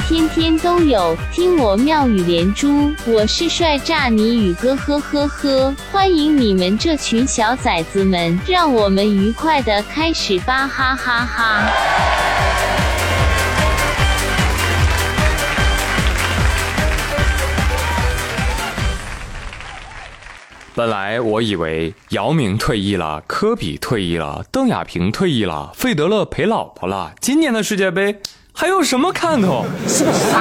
天天都有，听我妙语连珠。我是帅炸你宇哥，呵呵呵！欢迎你们这群小崽子们，让我们愉快的开始吧，哈哈哈！本来我以为姚明退役了，科比退役了，邓亚萍退役了，费德勒陪老婆了，今年的世界杯还有什么看头？是不是？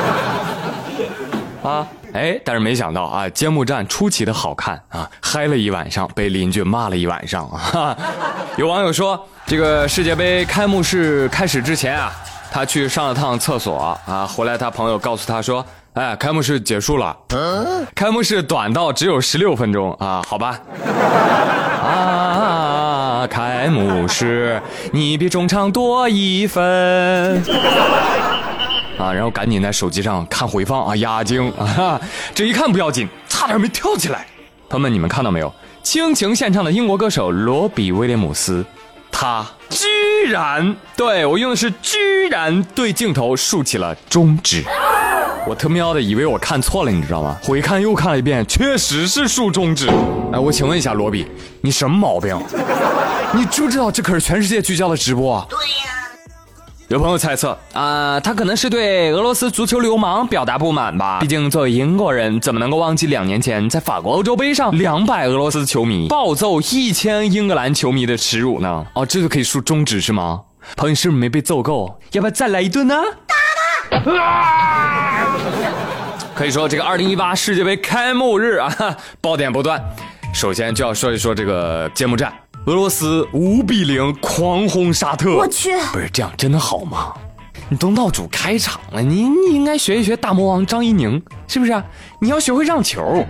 啊，哎，但是没想到啊，揭幕战出奇的好看啊，嗨了一晚上，被邻居骂了一晚上 啊。有网友说，这个世界杯开幕式开始之前啊，他去上了趟厕所啊，回来他朋友告诉他说。哎，开幕式结束了。开幕式短到只有十六分钟啊，好吧。啊，开幕式你比中场多一分。啊，然后赶紧在手机上看回放啊，压惊啊，这一看不要紧，差点没跳起来。朋友们，你们看到没有？倾情献唱的英国歌手罗比威廉姆斯，他居然对我用的是居然对镜头竖起了中指。我特喵的以为我看错了，你知道吗？回看又看了一遍，确实是竖中指。哎，我请问一下罗比，你什么毛病？你知不知道这可是全世界聚焦的直播？对呀。有朋友猜测啊，他可能是对俄罗斯足球流氓表达不满吧？毕竟作为英国人，怎么能够忘记两年前在法国欧洲杯上两百俄罗斯球迷暴揍一千英格兰球迷的耻辱呢？哦，这就可以竖中指是吗？朋友是不是没被揍够？要不要再来一顿呢？打他！可以说，这个二零一八世界杯开幕日啊，爆点不断。首先就要说一说这个揭幕战，俄罗斯五比零狂轰沙特。我去，不是这样，真的好吗？你都闹主开场了，你你应该学一学大魔王张怡宁，是不是？你要学会让球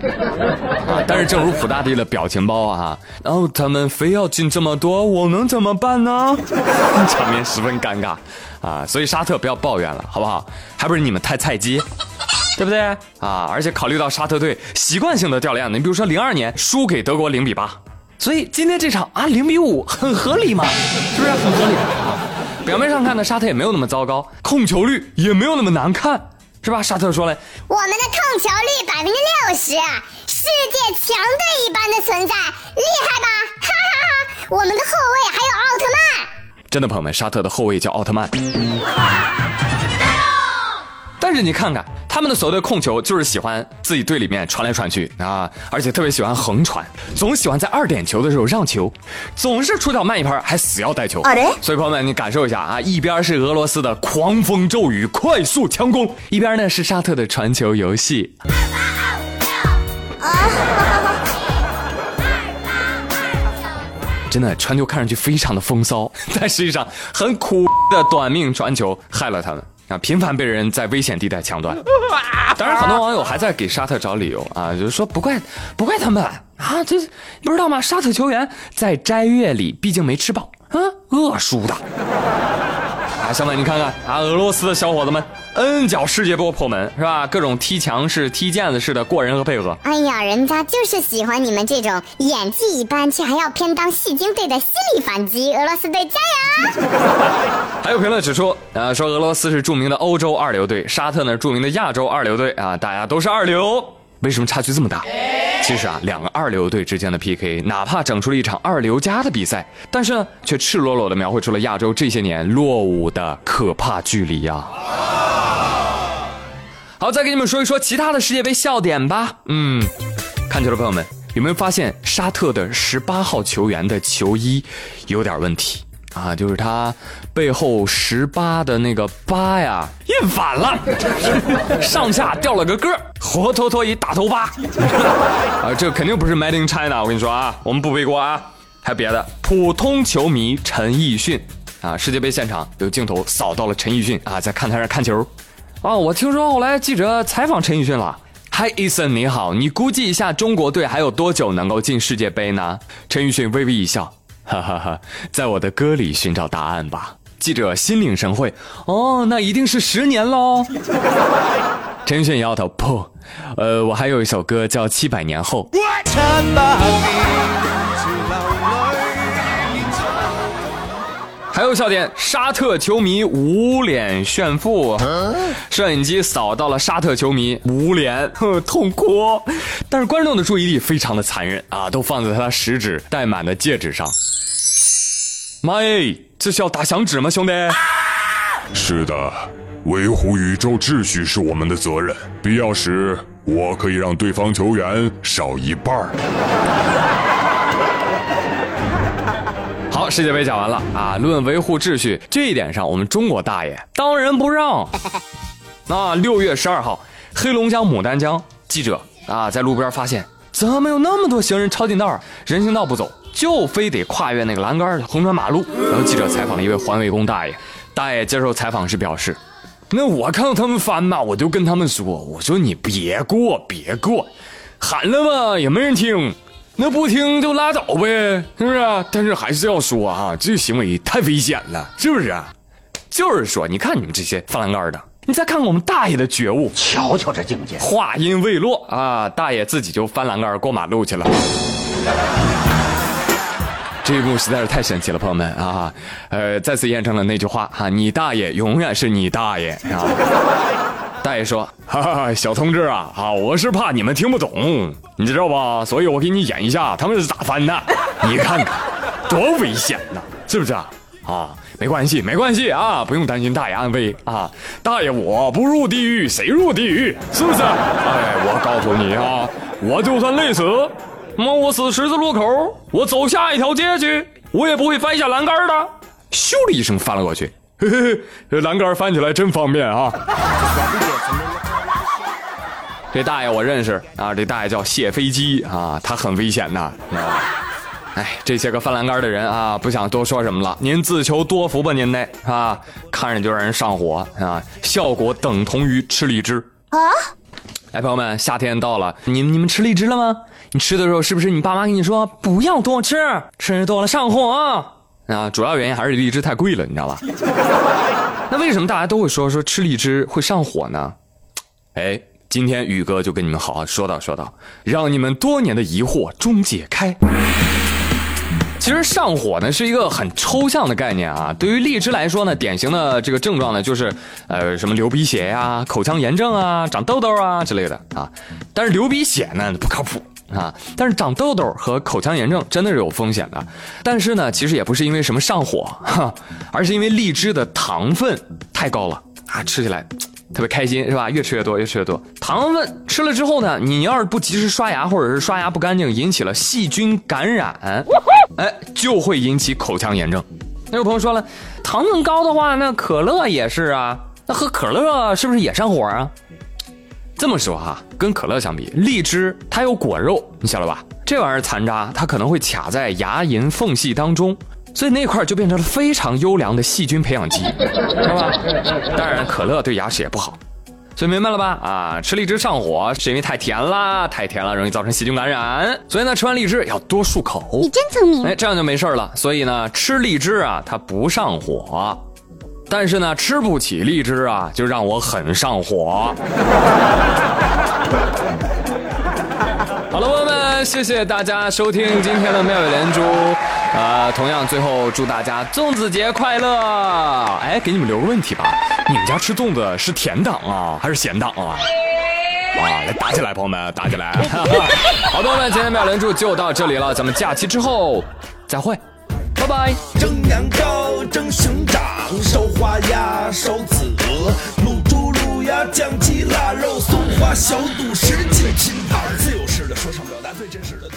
啊！但是正如普大帝的表情包啊，然后他们非要进这么多，我能怎么办呢？场面十分尴尬啊！所以沙特不要抱怨了，好不好？还不是你们太菜鸡。对不对啊？而且考虑到沙特队习惯性的掉链子，你比如说零二年输给德国零比八，所以今天这场啊零比五很合理嘛，是不是很合理啊？表面上看呢，沙特也没有那么糟糕，控球率也没有那么难看，是吧？沙特说了，我们的控球率百分之六十，世界强队一般的存在，厉害吧？哈哈哈！我们的后卫还有奥特曼，真的朋友们，沙特的后卫叫奥特曼。但是你看看他们的所谓的控球，就是喜欢自己队里面传来传去啊，而且特别喜欢横传，总喜欢在二点球的时候让球，总是出脚慢一拍，还死要带球。所以朋友们，你感受一下啊，一边是俄罗斯的狂风骤雨、快速强攻，一边呢是沙特的传球游戏。真的传球看上去非常的风骚，但实际上很苦的短命传球害了他们。啊，频繁被人在危险地带抢断。当然，很多网友还在给沙特找理由啊，就是说不怪不怪他们啊，这不知道吗？沙特球员在斋月里毕竟没吃饱啊，饿输的。啊，小美，你看看啊，俄罗斯的小伙子们，N 脚世界波破门是吧？各种踢墙式、踢毽子式的过人和配合。哎呀，人家就是喜欢你们这种演技一般却还要偏当戏精队的心理反击。俄罗斯队加油！还有评论指出，啊，说俄罗斯是著名的欧洲二流队，沙特呢著名的亚洲二流队啊，大家都是二流，为什么差距这么大？其实啊，两个二流队之间的 PK，哪怕整出了一场二流加的比赛，但是呢，却赤裸裸的描绘出了亚洲这些年落伍的可怕距离呀。好，再给你们说一说其他的世界杯笑点吧。嗯，看球的朋友们有没有发现沙特的十八号球员的球衣有点问题？啊，就是他背后十八的那个八呀，印反了，上下掉了个个，活脱脱一大头疤。啊，这肯定不是 Made in China，我跟你说啊，我们不背锅啊。还有别的，普通球迷陈奕迅啊，世界杯现场有镜头扫到了陈奕迅啊，在看台上看球。啊，我听说后来记者采访陈奕迅了，Hi Ethan，你好，你估计一下中国队还有多久能够进世界杯呢？陈奕迅微微一笑。哈哈哈，在我的歌里寻找答案吧。记者心领神会，哦，那一定是十年喽。陈奕迅摇头，不，呃，我还有一首歌叫《七百年后》。还有笑点，沙特球迷捂脸炫富，摄影机扫到了沙特球迷捂脸，痛哭。但是观众的注意力非常的残忍啊，都放在他食指戴满的戒指上。妈耶，这是要打响指吗，兄弟？是的，维护宇宙秩序是我们的责任，必要时我可以让对方球员少一半儿。好，世界杯讲完了啊！论维护秩序这一点上，我们中国大爷当仁不让。那六月十二号，黑龙江牡丹江记者啊，在路边发现怎么有那么多行人抄近道，人行道不走，就非得跨越那个栏杆横穿马路。然后记者采访了一位环卫工大爷，大爷接受采访时表示：“那我看到他们翻嘛，我就跟他们说，我说你别过，别过，喊了吧也没人听。”那不听就拉倒呗，是不是？但是还是要说啊，这个行为太危险了，是不是？就是说，你看你们这些翻栏杆的，你再看看我们大爷的觉悟，瞧瞧这境界。话音未落啊，大爷自己就翻栏杆过马路去了。这一幕实在是太神奇了，朋友们啊，呃，再次验证了那句话哈，你大爷永远是你大爷啊。大爷说：“哈哈，小同志啊，啊，我是怕你们听不懂，你知道吧？所以我给你演一下他们是咋翻的，你看看，多危险呐，是不是啊？啊，没关系，没关系啊，不用担心大爷安危啊。大爷我不入地狱，谁入地狱？是不是？哎，我告诉你啊，我就算累死，摸，我死十字路口，我走下一条街去，我也不会翻下栏杆的。咻的一声翻了过去。”嘿嘿，这栏杆翻起来真方便啊！这大爷我认识啊，这大爷叫谢飞机啊，他很危险呐。哎，这些个翻栏杆的人啊，不想多说什么了，您自求多福吧，您那啊，看着就让人上火啊，效果等同于吃荔枝啊！哎，朋友们，夏天到了，你们你们吃荔枝了吗？你吃的时候是不是你爸妈跟你说不要多吃，吃多了上火啊？啊，主要原因还是荔枝太贵了，你知道吧？那为什么大家都会说说吃荔枝会上火呢？哎，今天宇哥就跟你们好好说道说道，让你们多年的疑惑终解开。其实上火呢是一个很抽象的概念啊。对于荔枝来说呢，典型的这个症状呢就是呃什么流鼻血呀、口腔炎症啊、长痘痘啊之类的啊。但是流鼻血呢不靠谱。啊，但是长痘痘和口腔炎症真的是有风险的，但是呢，其实也不是因为什么上火，哈，而是因为荔枝的糖分太高了啊，吃起来特别开心是吧？越吃越多，越吃越多。糖分吃了之后呢，你要是不及时刷牙，或者是刷牙不干净，引起了细菌感染，哎，就会引起口腔炎症。那有朋友说了，糖分高的话，那可乐也是啊，那喝可乐是不是也上火啊？这么说哈，跟可乐相比，荔枝它有果肉，你晓得吧？这玩意儿残渣它可能会卡在牙龈缝隙当中，所以那块就变成了非常优良的细菌培养基，知道吧？当然，可乐对牙齿也不好，所以明白了吧？啊，吃荔枝上火是因为太甜啦，太甜了容易造成细菌感染，所以呢，吃完荔枝要多漱口。你真聪明，哎，这样就没事了。所以呢，吃荔枝啊，它不上火。但是呢，吃不起荔枝啊，就让我很上火。好了，朋友们，谢谢大家收听今天的妙语连珠。啊，同样最后祝大家粽子节快乐！哎，给你们留个问题吧，你们家吃粽子是甜党啊，还是咸党啊？啊，来打起来，朋友们，打起来！好，朋友们，今天妙语连珠就到这里了，咱们假期之后再会。拜拜。蒸羊羔，蒸熊掌，烧花鸭，烧子鹅，卤猪卤鸭，酱鸡腊肉，松花小肚，什锦拼盘。自由式的说唱表达最真实的。